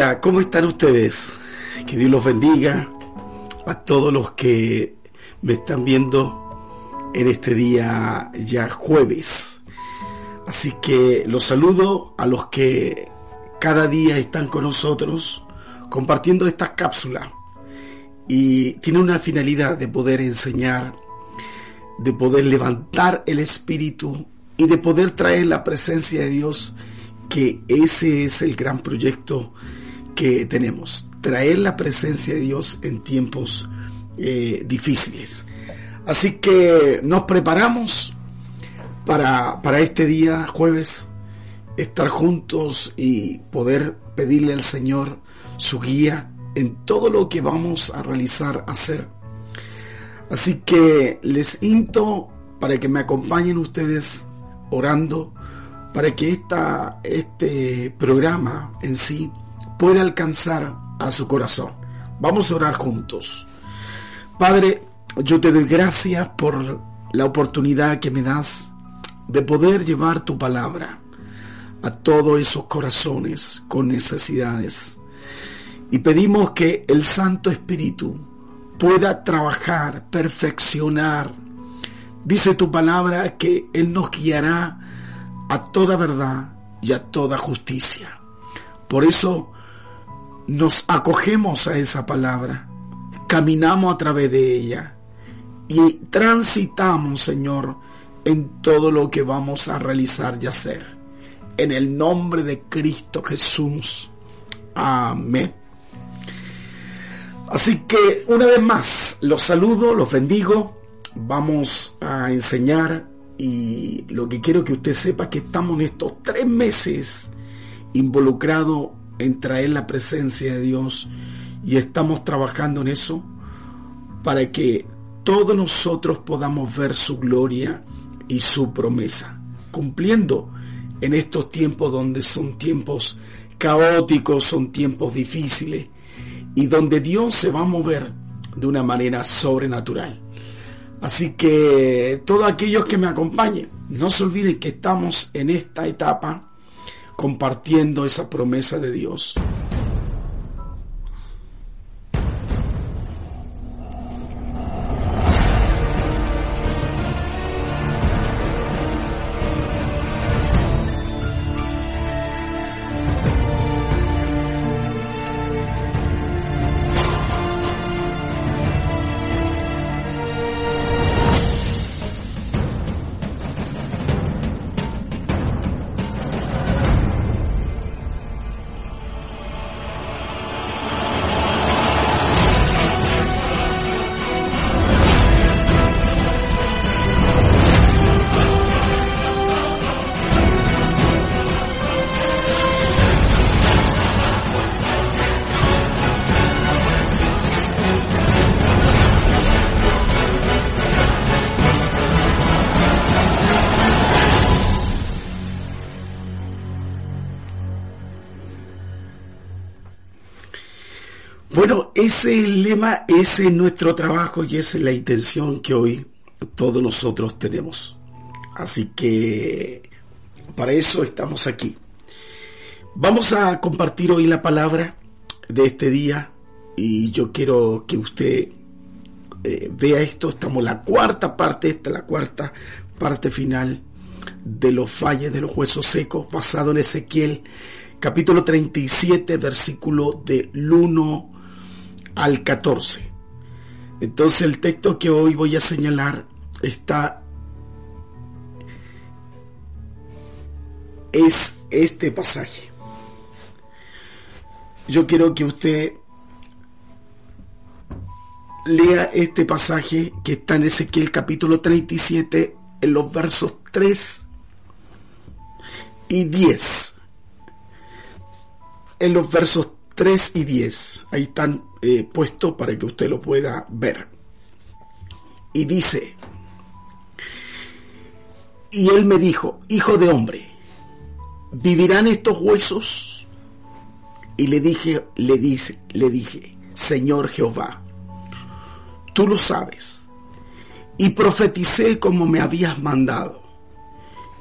Hola, ¿cómo están ustedes? Que Dios los bendiga a todos los que me están viendo en este día ya jueves. Así que los saludo a los que cada día están con nosotros compartiendo esta cápsula y tiene una finalidad de poder enseñar, de poder levantar el espíritu y de poder traer la presencia de Dios que ese es el gran proyecto que tenemos, traer la presencia de Dios en tiempos eh, difíciles. Así que nos preparamos para, para este día, jueves, estar juntos y poder pedirle al Señor su guía en todo lo que vamos a realizar, hacer. Así que les into para que me acompañen ustedes orando para que esta, este programa en sí pueda alcanzar a su corazón. Vamos a orar juntos. Padre, yo te doy gracias por la oportunidad que me das de poder llevar tu palabra a todos esos corazones con necesidades. Y pedimos que el Santo Espíritu pueda trabajar, perfeccionar. Dice tu palabra que Él nos guiará a toda verdad y a toda justicia. Por eso nos acogemos a esa palabra, caminamos a través de ella y transitamos, Señor, en todo lo que vamos a realizar y hacer. En el nombre de Cristo Jesús. Amén. Así que una vez más, los saludo, los bendigo. Vamos a enseñar y lo que quiero que usted sepa es que estamos en estos tres meses involucrados en traer la presencia de Dios y estamos trabajando en eso para que todos nosotros podamos ver su gloria y su promesa, cumpliendo en estos tiempos donde son tiempos caóticos, son tiempos difíciles y donde Dios se va a mover de una manera sobrenatural. Así que todos aquellos que me acompañen, no se olviden que estamos en esta etapa compartiendo esa promesa de Dios. Ese lema, ese es nuestro trabajo y esa es la intención que hoy todos nosotros tenemos. Así que para eso estamos aquí. Vamos a compartir hoy la palabra de este día y yo quiero que usted eh, vea esto. Estamos en la cuarta parte, esta es la cuarta parte final de los falles de los huesos secos, basado en Ezequiel capítulo 37, versículo del 1 al 14. Entonces el texto que hoy voy a señalar está es este pasaje. Yo quiero que usted lea este pasaje que está en Ezequiel capítulo 37 en los versos 3 y 10. En los versos 3 y 10. Ahí están eh, puestos para que usted lo pueda ver. Y dice, y él me dijo, hijo de hombre, ¿vivirán estos huesos? Y le dije, le dice, le dije, Señor Jehová, tú lo sabes. Y profeticé como me habías mandado.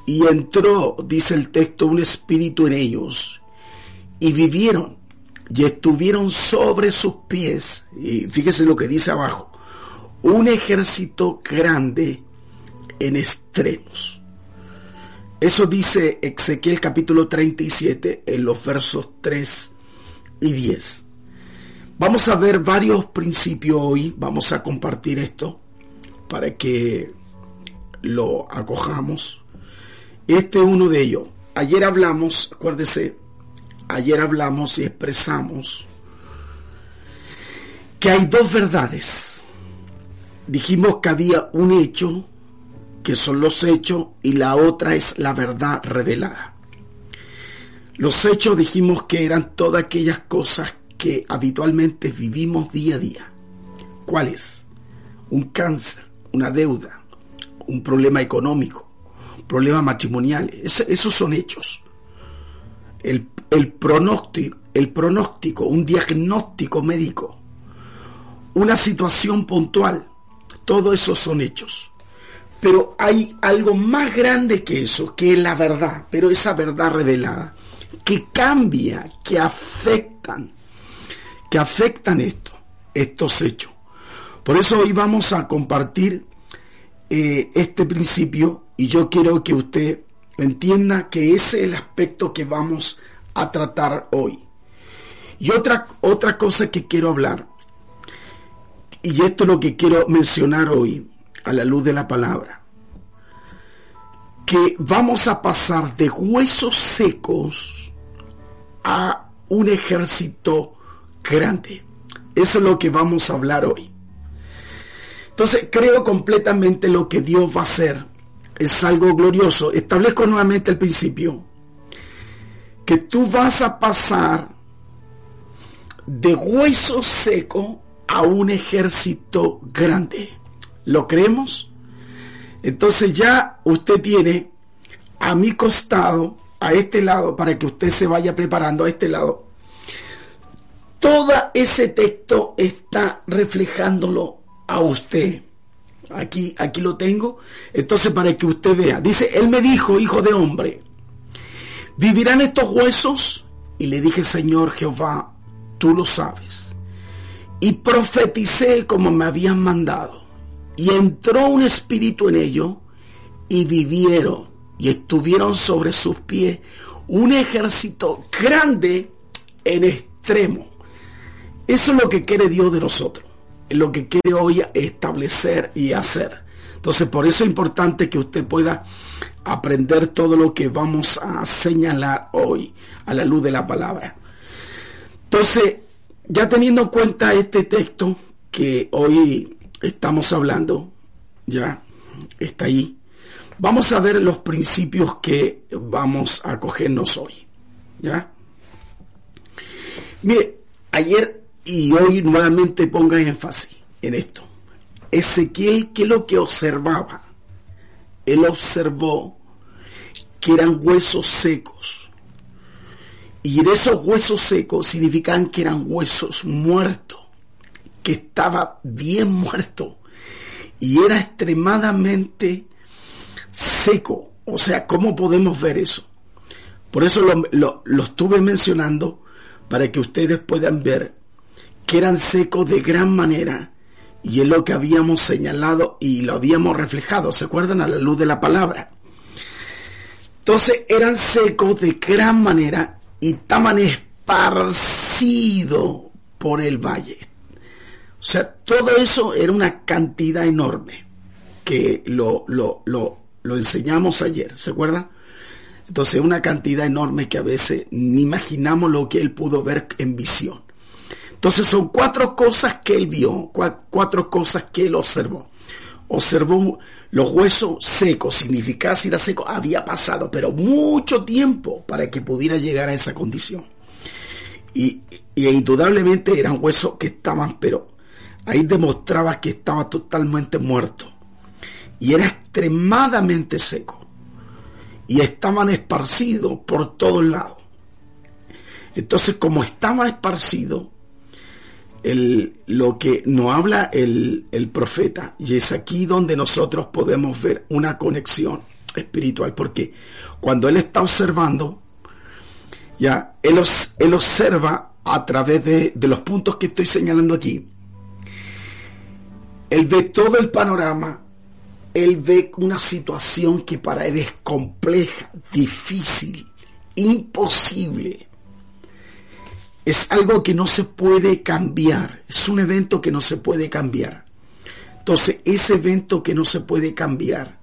Y entró, dice el texto, un espíritu en ellos, y vivieron y estuvieron sobre sus pies, y fíjese lo que dice abajo, un ejército grande en extremos. Eso dice Ezequiel capítulo 37 en los versos 3 y 10. Vamos a ver varios principios hoy, vamos a compartir esto para que lo acojamos. Este es uno de ellos. Ayer hablamos, acuérdese, ayer hablamos y expresamos que hay dos verdades. Dijimos que había un hecho, que son los hechos, y la otra es la verdad revelada. Los hechos dijimos que eran todas aquellas cosas que habitualmente vivimos día a día. ¿Cuáles? Un cáncer, una deuda, un problema económico, un problema matrimonial. esos son hechos. El, el, pronóstico, un diagnóstico médico, una situación puntual, todo eso son hechos. Pero hay algo más grande que eso, que es la verdad, pero esa verdad revelada, que cambia, que afectan, que afectan esto, estos hechos. Por eso hoy vamos a compartir eh, este principio y yo quiero que usted entienda que ese es el aspecto que vamos a tratar hoy. Y otra, otra cosa que quiero hablar, y esto es lo que quiero mencionar hoy a la luz de la palabra, que vamos a pasar de huesos secos a un ejército grande. Eso es lo que vamos a hablar hoy. Entonces creo completamente lo que Dios va a hacer. Es algo glorioso. Establezco nuevamente el principio. Que tú vas a pasar de hueso seco a un ejército grande. ¿Lo creemos? Entonces ya usted tiene a mi costado, a este lado, para que usted se vaya preparando a este lado, todo ese texto está reflejándolo a usted. Aquí, aquí lo tengo. Entonces, para que usted vea, dice, él me dijo, hijo de hombre, ¿vivirán estos huesos? Y le dije, Señor Jehová, tú lo sabes. Y profeticé como me habían mandado. Y entró un espíritu en ellos y vivieron y estuvieron sobre sus pies un ejército grande en extremo eso es lo que quiere Dios de nosotros, es lo que quiere hoy establecer y hacer. Entonces, por eso es importante que usted pueda aprender todo lo que vamos a señalar hoy a la luz de la palabra. Entonces, ya teniendo en cuenta este texto que hoy estamos hablando, ya está ahí, vamos a ver los principios que vamos a cogernos hoy. ¿Ya? Mire, ayer y hoy nuevamente ponga énfasis en esto. Ezequiel, ¿qué es lo que observaba? Él observó que eran huesos secos. Y en esos huesos secos significan que eran huesos muertos, que estaba bien muerto y era extremadamente seco. O sea, ¿cómo podemos ver eso? Por eso lo, lo estuve mencionando para que ustedes puedan ver que eran secos de gran manera, y es lo que habíamos señalado y lo habíamos reflejado, ¿se acuerdan? A la luz de la palabra. Entonces eran secos de gran manera y estaban esparcidos por el valle. O sea, todo eso era una cantidad enorme que lo, lo, lo, lo enseñamos ayer, ¿se acuerdan? Entonces, una cantidad enorme que a veces ni imaginamos lo que él pudo ver en visión. Entonces son cuatro cosas que él vio, cuatro cosas que él observó. Observó los huesos secos, significaba si era seco, había pasado, pero mucho tiempo para que pudiera llegar a esa condición. Y, y indudablemente eran huesos que estaban, pero ahí demostraba que estaba totalmente muerto. Y era extremadamente seco. Y estaban esparcidos por todos lados. Entonces, como estaba esparcido, lo que nos habla el, el profeta. Y es aquí donde nosotros podemos ver una conexión espiritual, porque cuando él está observando, ya, él, él observa a través de, de los puntos que estoy señalando aquí, él ve todo el panorama, él ve una situación que para él es compleja, difícil, imposible. Es algo que no se puede cambiar, es un evento que no se puede cambiar. Entonces, ese evento que no se puede cambiar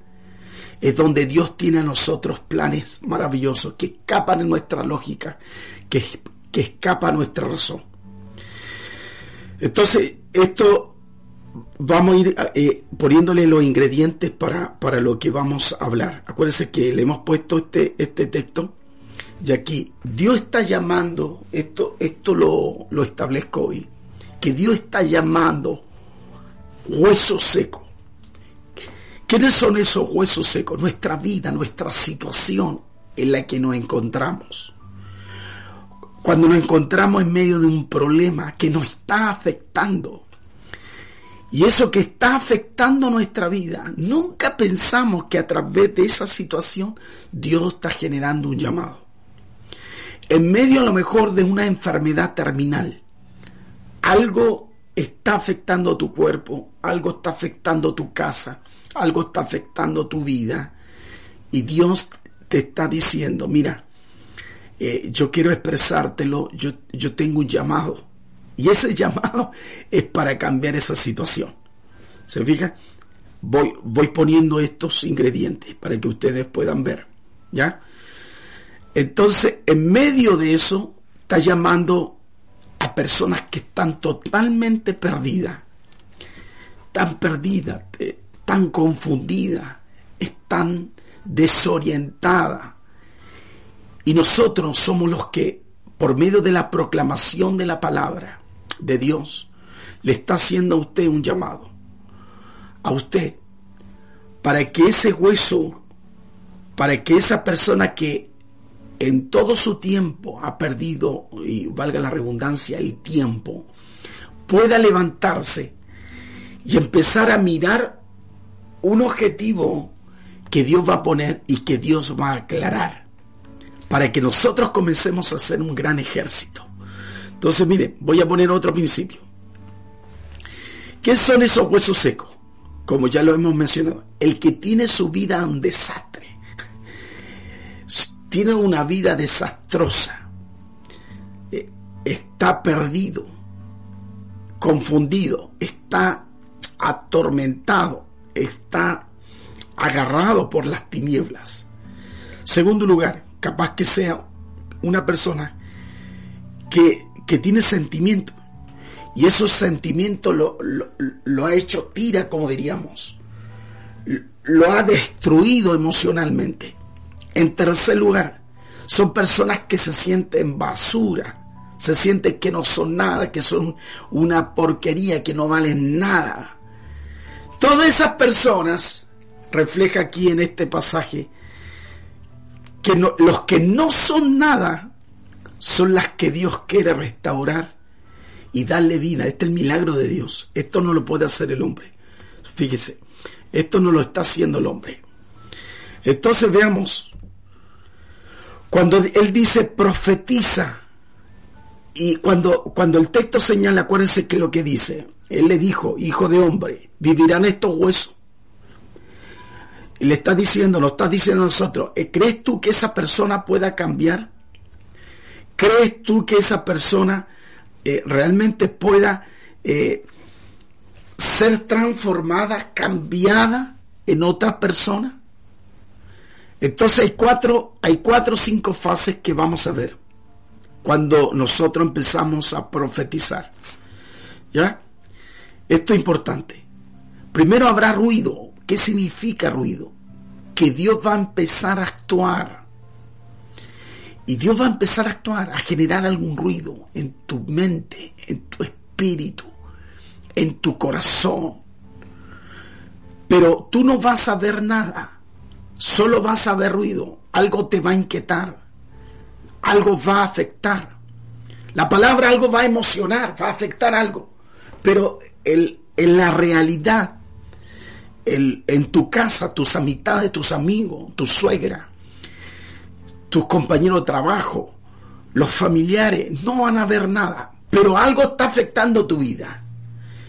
es donde Dios tiene a nosotros planes maravillosos que escapan de nuestra lógica, que, que escapan a nuestra razón. Entonces, esto vamos a ir eh, poniéndole los ingredientes para, para, lo que vamos a hablar. Acuérdense que le hemos puesto este, este texto y aquí Dios está llamando, esto, esto lo, lo establezco hoy, que Dios está llamando huesos secos. ¿Quiénes son esos huesos secos? Nuestra vida, nuestra situación en la que nos encontramos. Cuando nos encontramos en medio de un problema que nos está afectando, y eso que está afectando nuestra vida, nunca pensamos que a través de esa situación Dios está generando un llamado. En medio a lo mejor de una enfermedad terminal, algo está afectando tu cuerpo, algo está afectando tu casa, algo está afectando tu vida. Y Dios te está diciendo, mira, eh, yo quiero expresártelo, yo, yo tengo un llamado y ese llamado es para cambiar esa situación. ¿Se fija? Voy, voy poniendo estos ingredientes para que ustedes puedan ver. ¿Ya? Entonces, en medio de eso, está llamando a personas que están totalmente perdidas. Tan perdidas, tan confundidas, están desorientadas. Y nosotros somos los que, por medio de la proclamación de la palabra, de Dios le está haciendo a usted un llamado. A usted. Para que ese hueso, para que esa persona que en todo su tiempo ha perdido, y valga la redundancia, el tiempo, pueda levantarse y empezar a mirar un objetivo que Dios va a poner y que Dios va a aclarar, para que nosotros comencemos a hacer un gran ejército. Entonces, mire, voy a poner otro principio. ¿Qué son esos huesos secos? Como ya lo hemos mencionado, el que tiene su vida un desastre, tiene una vida desastrosa, eh, está perdido, confundido, está atormentado, está agarrado por las tinieblas. Segundo lugar, capaz que sea una persona que que tiene sentimientos. Y esos sentimientos lo, lo, ha hecho tira, como diríamos. Lo ha destruido emocionalmente. En tercer lugar, son personas que se sienten basura. Se sienten que no son nada, que son una porquería, que no valen nada. Todas esas personas, refleja aquí en este pasaje, que los que no son nada son las que Dios quiere restaurar y darle vida. Este es el milagro de Dios. Esto no lo puede hacer el hombre. Fíjese, esto no lo está haciendo el hombre. Entonces veamos, cuando él dice profetiza, y cuando, cuando el texto señala, acuérdense que lo que dice, él le dijo, hijo de hombre, vivirán estos huesos. Y le está diciendo, lo está diciendo a nosotros, ¿crees tú que esa persona pueda cambiar? ¿Crees tú que esa persona eh, realmente pueda eh, ser transformada, cambiada en otra persona? Entonces hay cuatro, hay cuatro o cinco fases que vamos a ver cuando nosotros empezamos a profetizar. ¿Ya? Esto es importante. Primero habrá ruido. ¿Qué significa ruido? Que Dios va a empezar a actuar y Dios va a empezar a actuar, a generar algún ruido en tu mente, en tu espíritu, en tu corazón. Pero tú no vas a ver nada, solo vas a ver ruido. Algo te va a inquietar, algo va a afectar. La palabra algo va a emocionar, va a afectar algo. Pero el, en la realidad, el, en tu casa, tus amistades, tus amigos, tu suegra, tus compañeros de trabajo, los familiares no van a ver nada, pero algo está afectando tu vida.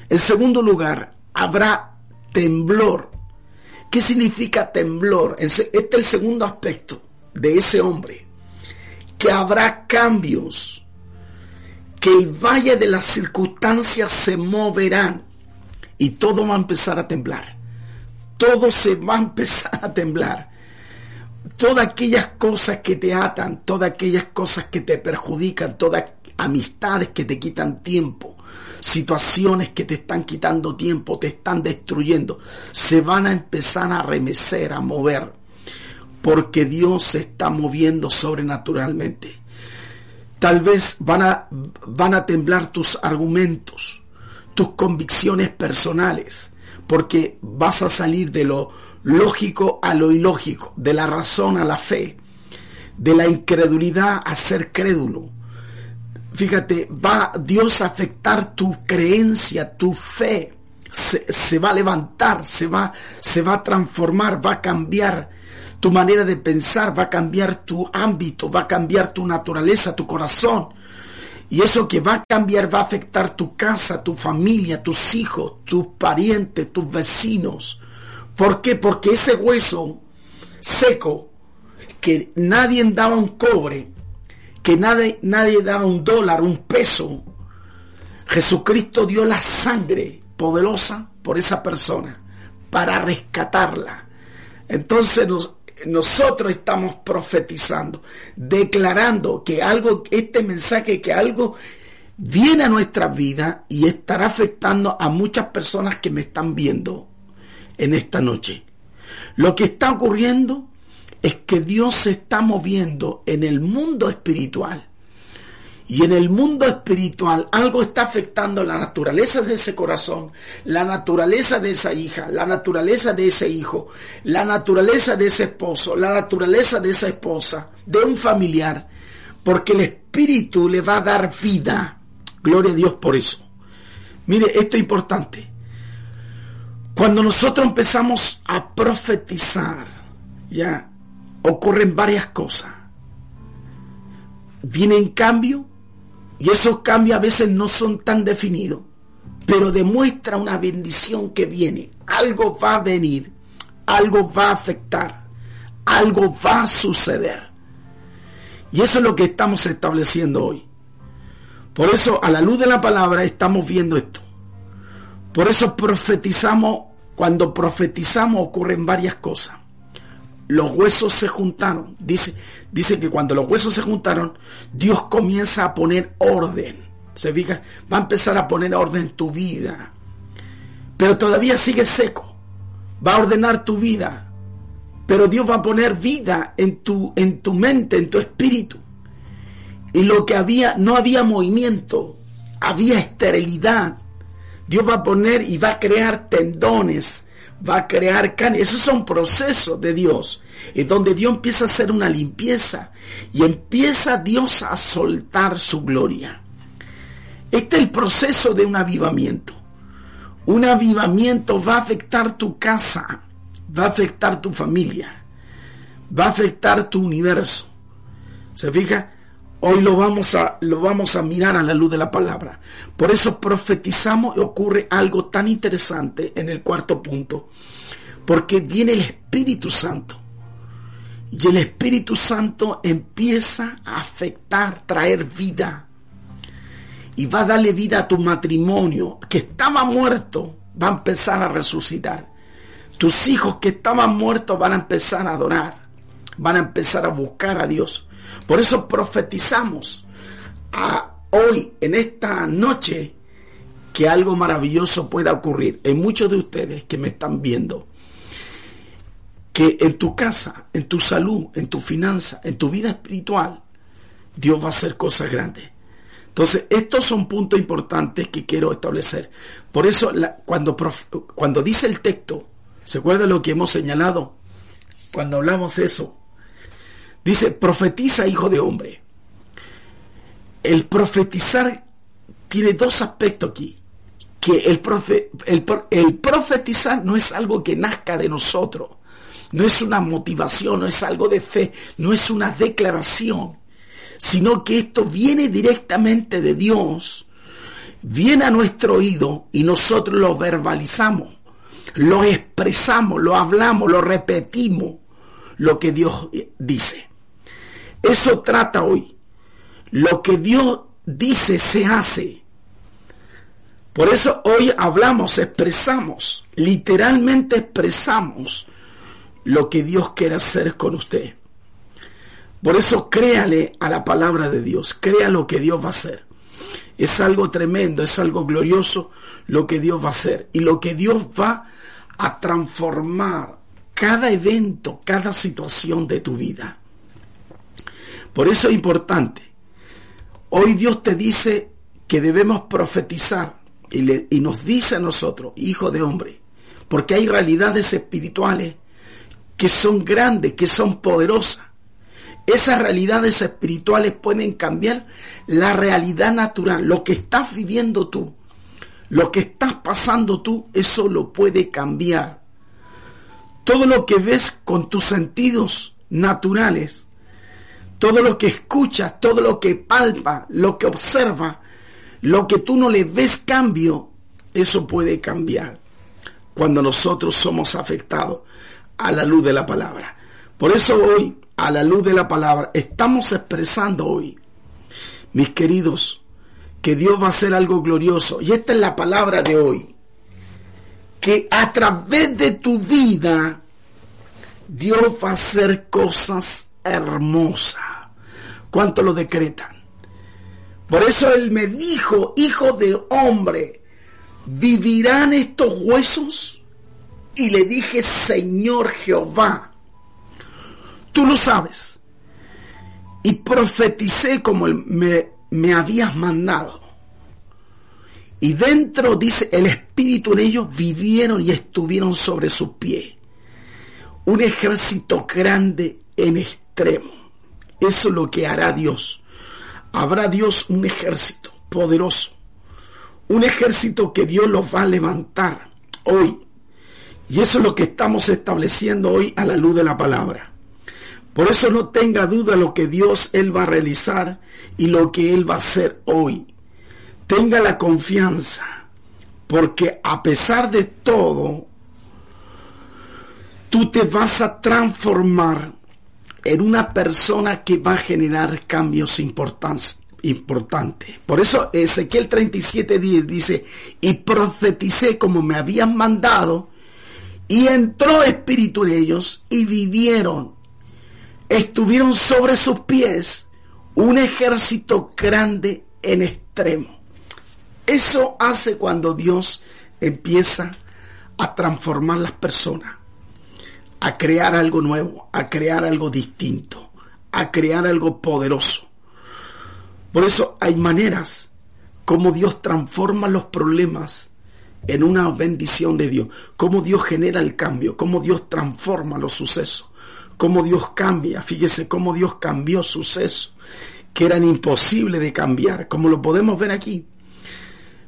En segundo lugar, habrá temblor. ¿Qué significa temblor? Este es el segundo aspecto de ese hombre. Que habrá cambios. Que el valle de las circunstancias se moverán. Y todo va a empezar a temblar. Todo se va a empezar a temblar. Todas aquellas cosas que te atan, todas aquellas cosas que te perjudican, todas amistades que te quitan tiempo, situaciones que te están quitando tiempo, te están destruyendo, se van a empezar a remecer, a mover, porque Dios se está moviendo sobrenaturalmente. Tal vez van a, van a temblar tus argumentos, tus convicciones personales, porque vas a salir de lo lógico a lo ilógico, de la razón a la fe, de la incredulidad a ser crédulo, fíjate, va Dios a afectar tu creencia, tu fe. Se, va a levantar, se va, se va a transformar, va a cambiar tu manera de pensar, va a cambiar tu ámbito, va a cambiar tu naturaleza, tu corazón. Y eso que va a cambiar va a afectar tu casa, tu familia, tus hijos, tus parientes, tus vecinos. ¿Por qué? Porque ese hueso seco que nadie daba un cobre, que nadie, nadie daba un dólar, un peso. Jesucristo dio la sangre poderosa por esa persona para rescatarla. Entonces nosotros estamos profetizando, declarando que algo, este mensaje, que algo viene a nuestra vida y estará afectando a muchas personas que me están viendo en esta noche. Lo que está ocurriendo es que Dios se está moviendo en el mundo espiritual. Y en el mundo espiritual algo está afectando la naturaleza de ese corazón, la naturaleza de esa hija, la naturaleza de ese hijo, la naturaleza de ese esposo, la naturaleza de esa esposa, de un familiar, porque el espíritu le va a dar vida. Gloria a Dios por eso. Mire, esto es importante. Cuando nosotros empezamos a profetizar, ya, ocurren varias cosas. Vienen cambios y esos cambios a veces no son tan definidos, pero demuestra una bendición que viene. Algo va a venir, algo va a afectar, algo va a suceder. Y eso es lo que estamos estableciendo hoy. Por eso, a la luz de la palabra, estamos viendo esto. Por eso profetizamos, cuando profetizamos ocurren varias cosas los huesos se juntaron. Dice, dice que cuando los huesos se juntaron, Dios comienza a poner orden. Se fija, va a empezar a poner orden en tu vida. Pero todavía sigue seco. Va a ordenar tu vida. Pero Dios va a poner vida en tu, en tu mente, en tu espíritu. Y lo que había, no había movimiento, había esterilidad. Dios va a poner y va a crear tendones, va a crear carne. Esos son procesos de Dios. Es donde Dios empieza a hacer una limpieza y empieza Dios a soltar su gloria. Este es el proceso de un avivamiento. Un avivamiento va a afectar tu casa, va a afectar tu familia, va a afectar tu universo. ¿Se fija? Hoy lo vamos a, lo vamos a mirar a la luz de la palabra. Por eso profetizamos y ocurre algo tan interesante en el cuarto punto. Porque viene el Espíritu Santo. Y el Espíritu Santo empieza a afectar, traer vida. Y va a darle vida a tu matrimonio, que estaba muerto, va a empezar a resucitar. Tus hijos que estaban muertos van a empezar a adorar. Van a empezar a buscar a Dios por eso profetizamos hoy, en esta noche, que algo maravilloso pueda ocurrir en muchos de ustedes que me están viendo. Que en tu casa, en tu salud, en tu finanza, en tu vida espiritual, Dios va a hacer cosas grandes. Entonces, estos son puntos importantes que quiero establecer. Por eso, cuando, cuando dice el texto, ¿se acuerda lo que hemos señalado? Cuando hablamos eso, Dice, profetiza, hijo de hombre. El profetizar tiene dos aspectos aquí. Que el, el, profetizar no es algo que nazca de nosotros. No es una motivación, no es algo de fe, no es una declaración, sino que esto viene directamente de Dios, viene a nuestro oído y nosotros lo verbalizamos, lo expresamos, lo hablamos, lo repetimos, lo que Dios dice. Eso trata hoy. Lo que Dios dice se hace. Por eso hoy hablamos, expresamos, literalmente expresamos lo que Dios quiere hacer con usted. Por eso créale a la palabra de Dios, crea lo que Dios va a hacer. Es algo tremendo, es algo glorioso lo que Dios va a hacer y lo que Dios va a transformar cada evento, cada situación de tu vida. Por eso es importante. Hoy Dios te dice que debemos profetizar y, nos dice a nosotros, hijo de hombre, porque hay realidades espirituales que son grandes, que son poderosas. Esas realidades espirituales pueden cambiar la realidad natural, lo que estás viviendo tú, lo que estás pasando tú, eso lo puede cambiar. Todo lo que ves con tus sentidos naturales, todo lo que escuchas, todo lo que palpa, lo que observa, lo que tú no le ves cambio, eso puede cambiar cuando nosotros somos afectados a la luz de la palabra. Por eso hoy, a la luz de la palabra, estamos expresando hoy, mis queridos, que Dios va a hacer algo glorioso. Y esta es la palabra de hoy. Que a través de tu vida, Dios va a hacer cosas hermosas. ¿Cuánto lo decretan? Por eso Él me dijo, hijo de hombre, ¿vivirán estos huesos? y le dije, Señor Jehová, tú lo sabes. Y profeticé como me, me habías mandado. Y dentro, dice, el Espíritu en ellos vivieron y estuvieron sobre sus pies. Un ejército grande en extremo. Eso es lo que hará Dios. Habrá Dios un ejército poderoso. Un ejército que Dios los va a levantar hoy y eso es lo que estamos estableciendo hoy a la luz de la palabra. Por eso no tenga duda lo que Dios Él va a realizar y lo que Él va a hacer hoy. Tenga la confianza, porque a pesar de todo, tú te vas a transformar en una persona que va a generar cambios importantes. Por eso Ezequiel 37.10 dice, y profeticé como me habían mandado, y entró espíritu en ellos y vivieron. Estuvieron sobre sus pies un ejército grande en extremo. Eso hace cuando Dios empieza a transformar las personas, a crear algo nuevo, a crear algo distinto, a crear algo poderoso. Por eso hay maneras como Dios transforma los problemas en una bendición de Dios, cómo Dios genera el cambio, cómo Dios transforma los sucesos, cómo Dios cambia, fíjese cómo Dios cambió sucesos que eran imposibles de cambiar, como lo podemos ver aquí.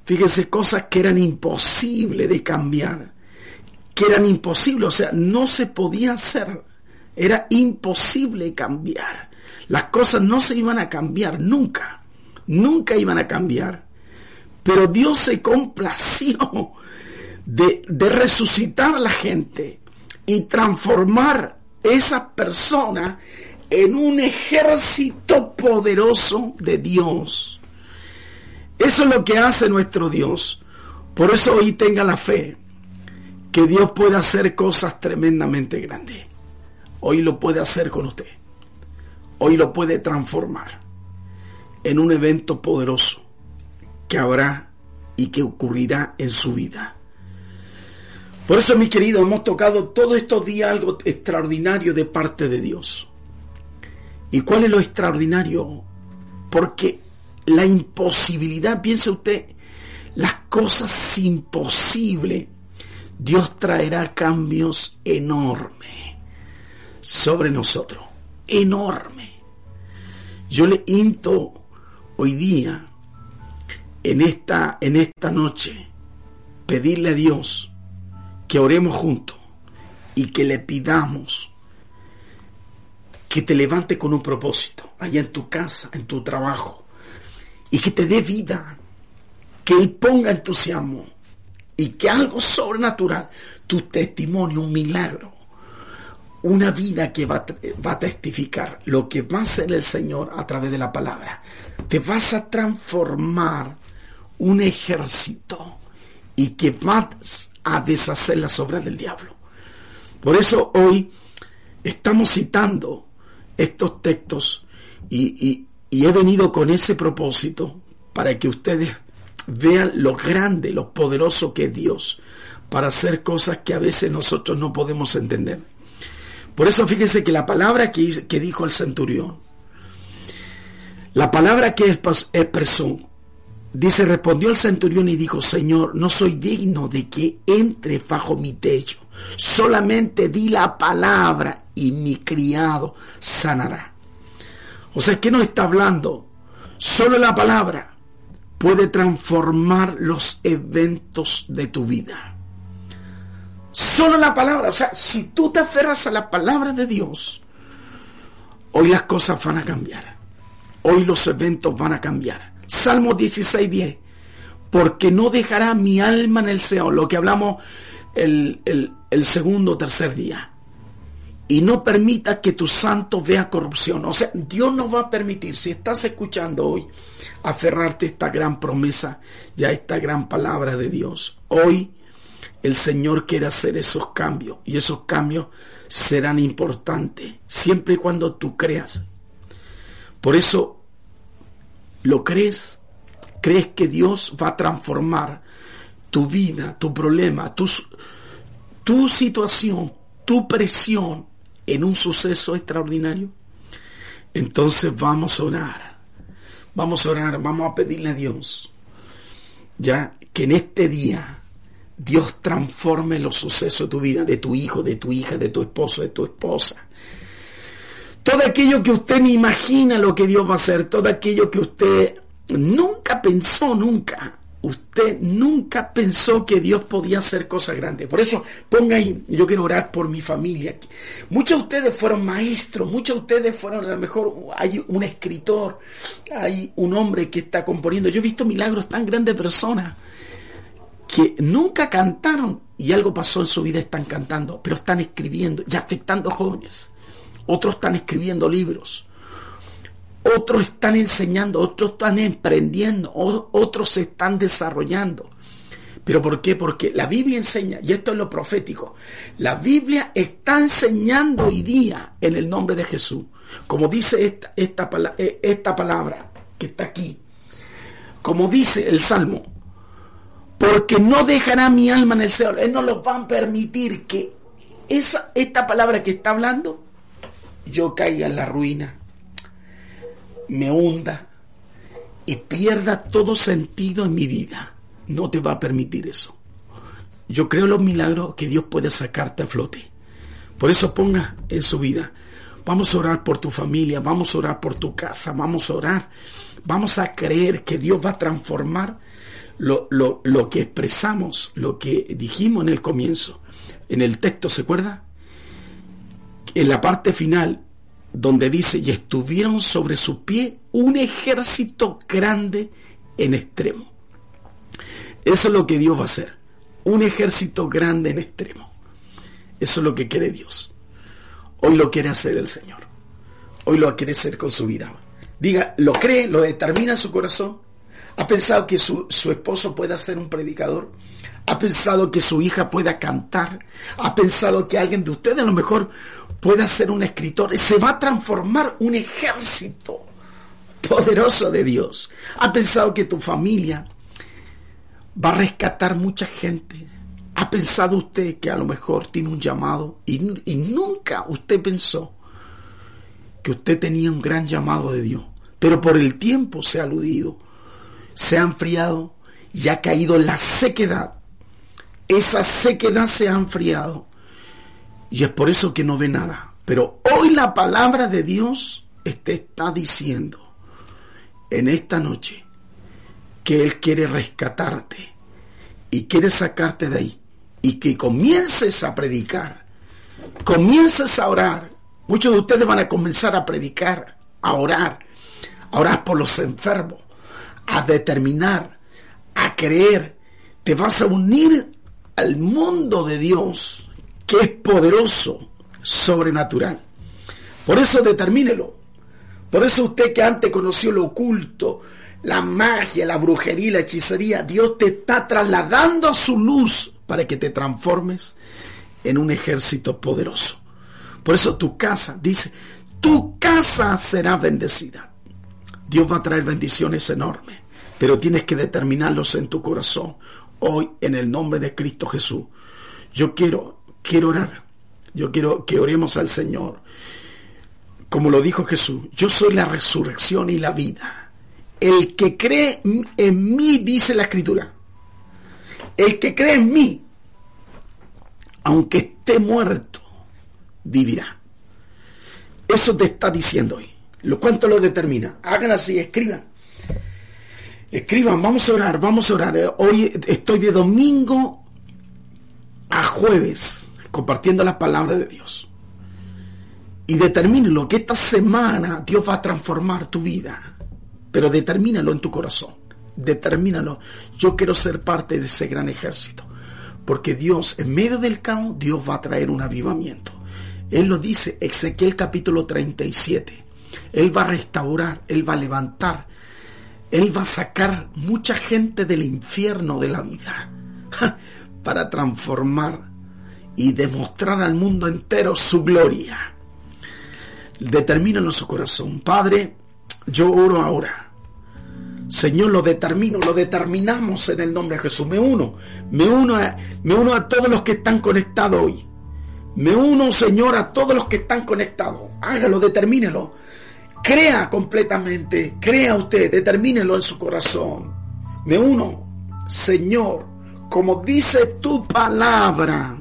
Fíjese cosas que eran imposibles de cambiar, que eran imposibles, o sea, no se podía hacer, era imposible cambiar. Las cosas no se iban a cambiar nunca, nunca iban a cambiar. Pero Dios se complació de, resucitar a la gente y transformar esa persona en un ejército poderoso de Dios. Eso es lo que hace nuestro Dios. Por eso hoy tenga la fe que Dios puede hacer cosas tremendamente grandes. Hoy lo puede hacer con usted. Hoy lo puede transformar en un evento poderoso que habrá y que ocurrirá en su vida. Por eso, mis queridos, hemos tocado todos estos días algo extraordinario de parte de Dios. ¿Y cuál es lo extraordinario? Porque la imposibilidad, piense usted, las cosas imposibles, Dios traerá cambios enormes sobre nosotros. Enorme. Yo le into hoy día en esta, en esta noche pedirle a Dios que oremos juntos y que le pidamos que te levante con un propósito, allá en tu casa, en tu trabajo, y que te dé vida, que Él ponga entusiasmo y que algo sobrenatural, tu testimonio, un milagro, una vida que va, va, a testificar lo que va a hacer el Señor a través de la palabra. Te vas a transformar un ejército y que vas a deshacer las obras del diablo. Por eso hoy estamos citando estos textos y, he venido con ese propósito para que ustedes vean lo grande, lo poderoso que es Dios para hacer cosas que a veces nosotros no podemos entender. Por eso fíjense que la palabra que, que dijo el centurión, la palabra que expresó, dice, respondió el centurión y dijo, Señor, no soy digno de que entre bajo mi techo, solamente di la palabra y mi criado sanará. O sea, ¿qué nos está hablando? Solo la palabra puede transformar los eventos de tu vida. Solo la palabra. O sea, si tú te aferras a la palabra de Dios, hoy las cosas van a cambiar. Hoy los eventos van a cambiar. Salmo 16, 10. Porque no dejará mi alma en el Seol. Lo que hablamos el, el, el segundo o tercer día y no permita que tu santo vea corrupción. O sea, Dios no va a permitir, si estás escuchando hoy, aferrarte a esta gran promesa y a esta gran palabra de Dios. Hoy el Señor quiere hacer esos cambios y esos cambios serán importantes siempre y cuando tú creas. Por eso, ¿lo crees? ¿Crees que Dios va a transformar tu vida, tu problema, tu, tu situación, tu presión en un suceso extraordinario? Entonces vamos a orar. Vamos a orar, vamos a pedirle a Dios, ya que en este día Dios transforme los sucesos de tu vida, de tu hijo, de tu hija, de tu esposo, de tu esposa. Todo aquello que usted ni imagina lo que Dios va a hacer, todo aquello que usted nunca pensó, nunca usted nunca pensó que Dios podía hacer cosas grandes. Por eso ponga ahí, yo quiero orar por mi familia. Muchos de ustedes fueron maestros, muchos de ustedes fueron, a lo mejor hay un escritor, hay un hombre que está componiendo. Yo he visto milagros tan grandes de personas que nunca cantaron y algo pasó en su vida, están cantando, pero están escribiendo y afectando jóvenes. Otros están escribiendo libros otros están enseñando, otros están emprendiendo, otros se están desarrollando. ¿Pero por qué? Porque la Biblia enseña, y esto es lo profético, la Biblia está enseñando hoy día en el nombre de Jesús, como dice esta, esta, eh, esta palabra que está aquí, como dice el Salmo, porque no dejará mi alma en el cielo, Él no los va a permitir que esa, esta palabra que está hablando, yo caiga en la ruina me hunda y pierda todo sentido en mi vida. No te va a permitir eso. Yo creo en los milagros que Dios puede sacarte a flote. Por eso ponga en su vida. Vamos a orar por tu familia, vamos a orar por tu casa, vamos a orar. Vamos a creer que Dios va a transformar lo, lo, lo que expresamos, lo que dijimos en el comienzo. En el texto, ¿se acuerda? En la parte final, donde dice, y estuvieron sobre su pie un ejército grande en extremo. Eso es lo que Dios va a hacer, un ejército grande en extremo. Eso es lo que quiere Dios. Hoy lo quiere hacer el Señor. Hoy lo quiere hacer con su vida. Diga, lo cree, lo determina en su corazón. ¿Ha pensado que su, su esposo pueda ser un predicador? ¿Ha pensado que su hija pueda cantar? ¿Ha pensado que alguien de ustedes a lo mejor pueda ser un escritor, se va a transformar un ejército poderoso de Dios. ¿Ha pensado que tu familia va a rescatar mucha gente? ¿Ha pensado usted que a lo mejor tiene un llamado y, nunca usted pensó que usted tenía un gran llamado de Dios? Pero por el tiempo se ha aludido, se ha enfriado y ha caído la sequedad. Esa sequedad se ha enfriado y es por eso que no ve nada. Pero hoy la palabra de Dios te está diciendo en esta noche que Él quiere rescatarte y quiere sacarte de ahí y que comiences a predicar, comiences a orar Muchos de ustedes van a comenzar a predicar, a orar, a orar por los enfermos, a determinar, a creer. Te vas a unir al mundo de Dios, que es poderoso, sobrenatural. Por eso determínelo. Por eso usted que antes conoció lo oculto, la magia, la brujería, la hechicería, Dios te está trasladando a su luz para que te transformes en un ejército poderoso. Por eso tu casa, dice, tu casa será bendecida. Dios va a traer bendiciones enormes, pero tienes que determinarlos en tu corazón. Hoy, en el nombre de Cristo Jesús, yo quiero, quiero orar. Yo quiero que oremos al Señor. Como lo dijo Jesús, yo soy la resurrección y la vida. El que cree en mí, dice la escritura, el que cree en mí, aunque esté muerto, vivirá. Eso te está diciendo hoy. ¿Lo cuánto lo determina? Hagan así, escriban. Escriban, vamos a orar, vamos a orar. Hoy estoy de domingo a jueves compartiendo la palabra de Dios. Y determínelo que esta semana Dios va a transformar tu vida. Pero determínalo en tu corazón. Determínalo. Yo quiero ser parte de ese gran ejército. Porque Dios, en medio del caos, Dios va a traer un avivamiento. Él lo dice, Ezequiel capítulo 37. Él va a restaurar, Él va a levantar, Él va a sacar mucha gente del infierno de la vida para transformar y demostrar al mundo entero su gloria. Determínalo en su corazón. Padre, yo oro ahora Señor, lo determino, lo determinamos en el nombre de Jesús. Me uno, me uno a, me uno a todos los que están conectados hoy. Me uno, Señor, a todos los que están conectados. Hágalo, determínelo. Crea completamente, crea usted, determínelo en su corazón. Me uno, Señor, como dice tu palabra.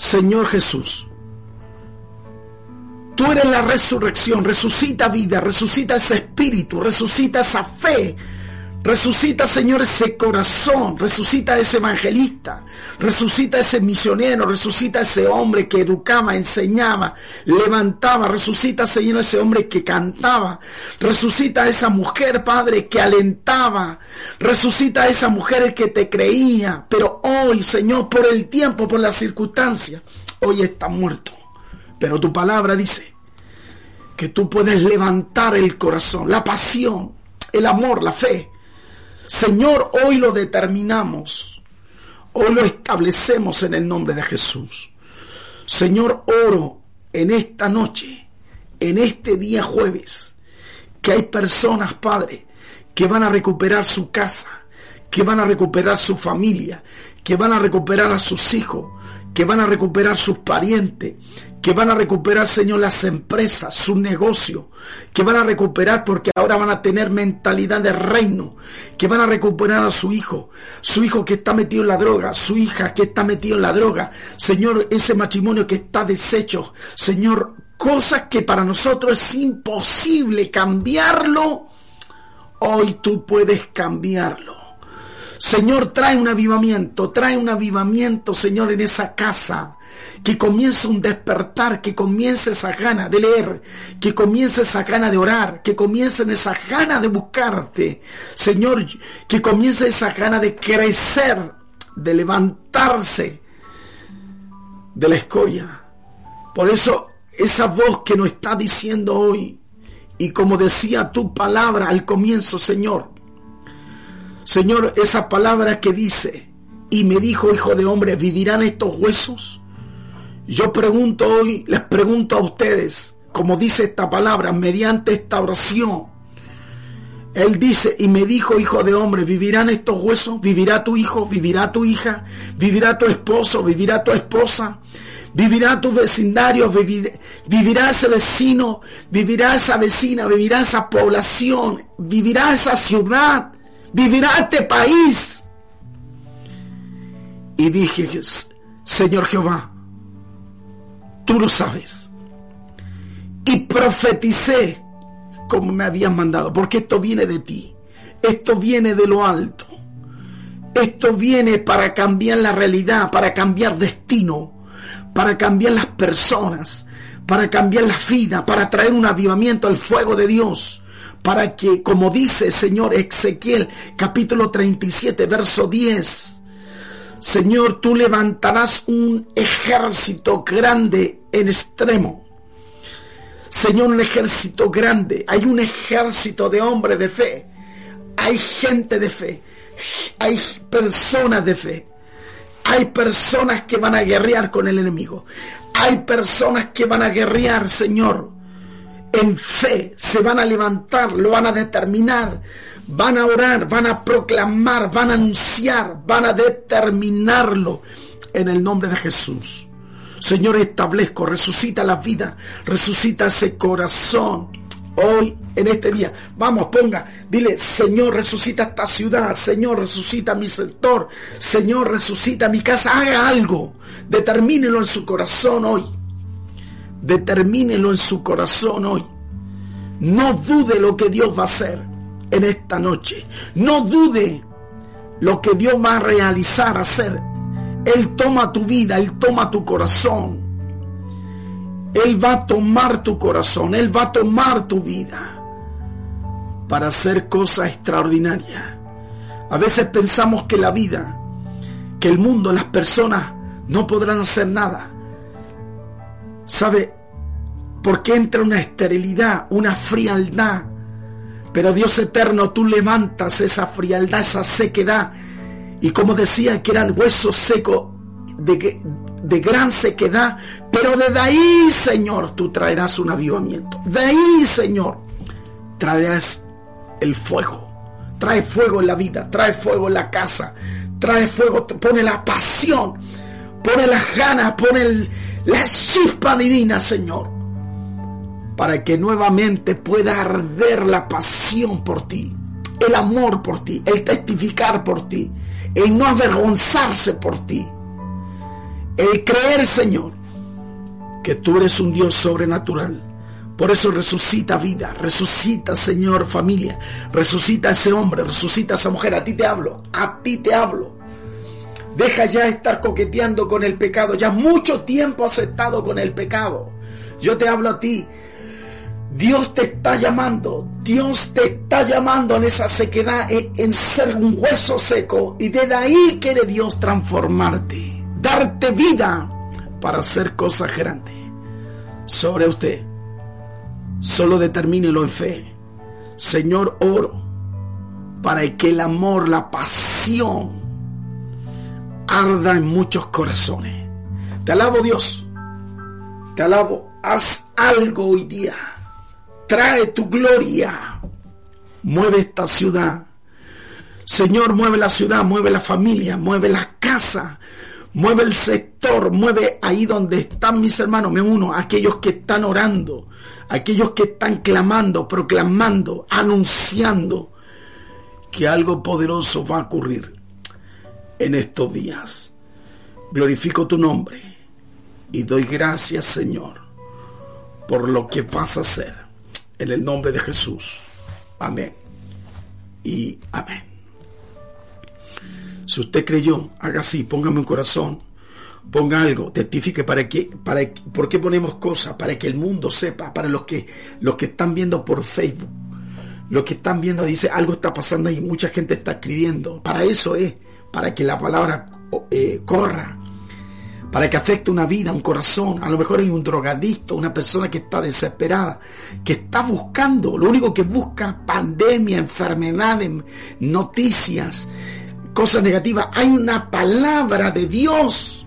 Señor Jesús, Tú eres la resurrección, resucita vida, resucita ese espíritu, resucita esa fe, resucita, Señor, ese corazón, resucita ese evangelista, resucita ese misionero, resucita ese hombre que educaba, enseñaba, levantaba, resucita, Señor, ese hombre que cantaba, resucita esa mujer, Padre, que alentaba, resucita esa mujer que te creía, pero hoy, Señor, por el tiempo, por la circunstancia, hoy está muerto. Pero tu palabra dice que tú puedes levantar el corazón, la pasión, el amor, la fe. Señor, hoy lo determinamos. Hoy lo establecemos en el nombre de Jesús. Señor, oro en esta noche, en este día jueves, que hay personas, Padre, que van a recuperar su casa, que van a recuperar su familia, que van a recuperar a sus hijos, que van a recuperar sus parientes, que van a recuperar, Señor, las empresas, su negocio, que van a recuperar porque ahora van a tener mentalidad de reino, que van a recuperar a su hijo, su hijo que está metido en la droga, su hija que está metido en la droga, Señor, ese matrimonio que está deshecho, Señor, cosas que para nosotros es imposible cambiarlo, hoy tú puedes cambiarlo. Señor, trae un avivamiento, trae un avivamiento, Señor, en esa casa que comience un despertar, que comience esa gana de leer, que comience esa gana de orar, que comience esa gana de buscarte, Señor, que comience esa gana de crecer, de levantarse de la escoria. Por eso esa voz que nos está diciendo hoy, y como decía tu palabra al comienzo, Señor, Señor, esa palabra que dice, y me dijo, hijo de hombre, ¿vivirán estos huesos? Yo pregunto hoy, les pregunto a ustedes, como dice esta palabra, mediante esta oración. Él dice, y me dijo, hijo de hombre, ¿vivirán estos huesos? ¿Vivirá tu hijo? ¿Vivirá tu hija? ¿Vivirá tu esposo? ¿Vivirá tu esposa? ¿Vivirá tu vecindario? ¿Vivirá ese vecino? ¿Vivirá esa vecina? ¿Vivirá esa población? ¿Vivirá esa ciudad? ¿Vivirá este país? Y dije, Señor Jehová, tú lo sabes. Y profeticé como me habías mandado, porque esto viene de ti, esto viene de lo alto, esto viene para cambiar la realidad, para cambiar destino, para cambiar las personas, para cambiar la vida, para traer un avivamiento al fuego de Dios, para que, como dice Señor Ezequiel capítulo 37, verso 10, Señor, tú levantarás un ejército grande en extremo. Señor, un ejército grande. Hay un ejército de hombres de fe. Hay gente de fe. Hay personas de fe. Hay personas que van a guerrear con el enemigo. Hay personas que van a guerrear, Señor, en fe. Se van a levantar, lo van a determinar. Van a orar, van a proclamar, van a anunciar, van a determinarlo en el nombre de Jesús. Señor, establezco, resucita la vida, resucita ese corazón hoy, en este día. Vamos, ponga, dile, Señor, resucita esta ciudad, Señor, resucita mi sector, Señor, resucita mi casa, haga algo, determínelo en su corazón hoy. Determínelo en su corazón hoy. No dude lo que Dios va a hacer en esta noche. No dude lo que Dios va a realizar, hacer. Él toma tu vida, Él toma tu corazón. Él va a tomar tu corazón, Él va a tomar tu vida para hacer cosas extraordinarias. A veces pensamos que la vida, que el mundo, las personas no podrán hacer nada. ¿Sabe? Porque entra una esterilidad, una frialdad. Pero Dios eterno, tú levantas esa frialdad, esa sequedad. Y como decía que eran huesos secos de, de gran sequedad, pero desde ahí, Señor, tú traerás un avivamiento. De ahí, Señor, traerás el fuego. Trae fuego en la vida, trae fuego en la casa, trae fuego, pone la pasión, pone las ganas, pone la chispa divina, Señor, para que nuevamente pueda arder la pasión por ti, el amor por ti, el testificar por ti, el no avergonzarse por ti el creer, Señor, que tú eres un Dios sobrenatural. Por eso resucita vida, resucita, Señor, familia, resucita ese hombre, resucita esa mujer. A ti te hablo, a ti te hablo. Deja ya estar coqueteando con el pecado. Ya mucho tiempo has estado con el pecado. Yo te hablo a ti. Dios te está llamando, Dios te está llamando en esa sequedad, en ser un hueso seco. Y desde ahí quiere Dios transformarte darte vida para hacer cosas grandes sobre usted. Solo determínelo en fe. Señor, oro para que el amor, la pasión arda en muchos corazones. Te alabo Dios. Te alabo. Haz algo hoy día. Trae tu gloria. Mueve esta ciudad. Señor, mueve la ciudad, mueve la familia, mueve la casa, Mueve el sector, mueve ahí donde están mis hermanos, me uno, aquellos que están orando, aquellos que están clamando, proclamando, anunciando que algo poderoso va a ocurrir en estos días. Glorifico tu nombre y doy gracias, Señor, por lo que vas a hacer. En el nombre de Jesús. Amén. Y amén. Si usted creyó, haga así, póngame un corazón, ponga algo, testifique para que, para ¿por qué ponemos cosas? Para que el mundo sepa, para los que, los que están viendo por Facebook, los que están viendo, dice, algo está pasando ahí, mucha gente está escribiendo, para eso es, para que la palabra eh, corra, para que afecte una vida, un corazón. A lo mejor hay un drogadicto, una persona que está desesperada, que está buscando, lo único que busca, pandemia, enfermedades, noticias, cosas negativas, hay una palabra de Dios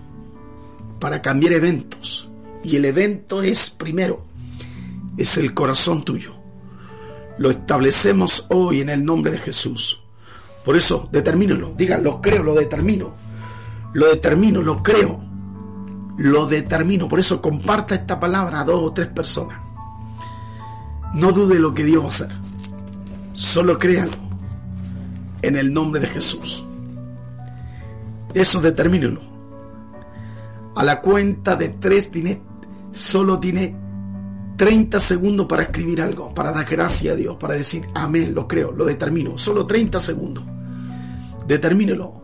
para cambiar eventos. Y el evento es primero, es el corazón tuyo. Lo establecemos hoy en el nombre de Jesús. Por eso, determínalo. Diga, lo creo, lo determino. Lo determino, lo creo. Lo determino. Por eso comparta esta palabra a dos o tres personas. No dude lo que Dios va a hacer. Solo créalo. En el nombre de Jesús. Eso determínelo. A la cuenta de tres tiene, solo tiene 30 segundos para escribir algo, para dar gracias a Dios, para decir amén, lo creo, lo determino. Solo 30 segundos. Determínelo.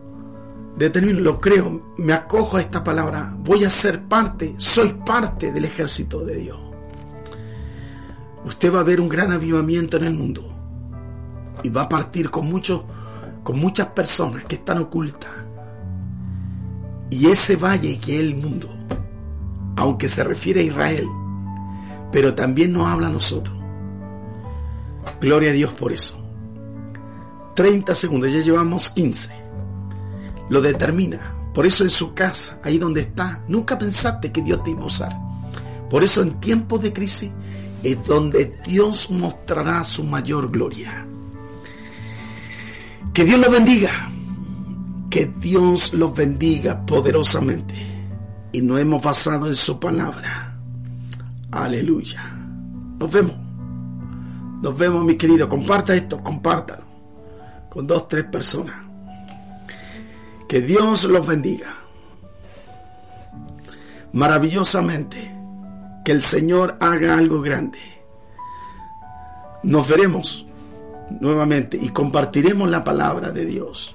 Determínelo, lo creo, me acojo a esta palabra. Voy a ser parte, soy parte del ejército de Dios. usted va a ver un gran avivamiento en el mundo y va a partir con muchos con muchas personas que están ocultas. Y ese valle que es el mundo, aunque se refiere a Israel, pero también nos habla a nosotros. Gloria a Dios por eso. 30 segundos, ya llevamos 15. Lo determina. Por eso en su casa, ahí donde está, nunca pensaste que Dios te iba a usar. Por eso en tiempos de crisis es donde Dios mostrará su mayor gloria. Que Dios los bendiga. Que Dios los bendiga poderosamente. Y nos hemos basado en su palabra. Aleluya. Nos vemos. Nos vemos, mi querido. Comparta esto, compártalo. Con dos, tres personas. Que Dios los bendiga. Maravillosamente. Que el Señor haga algo grande. Nos veremos nuevamente y compartiremos la palabra de Dios.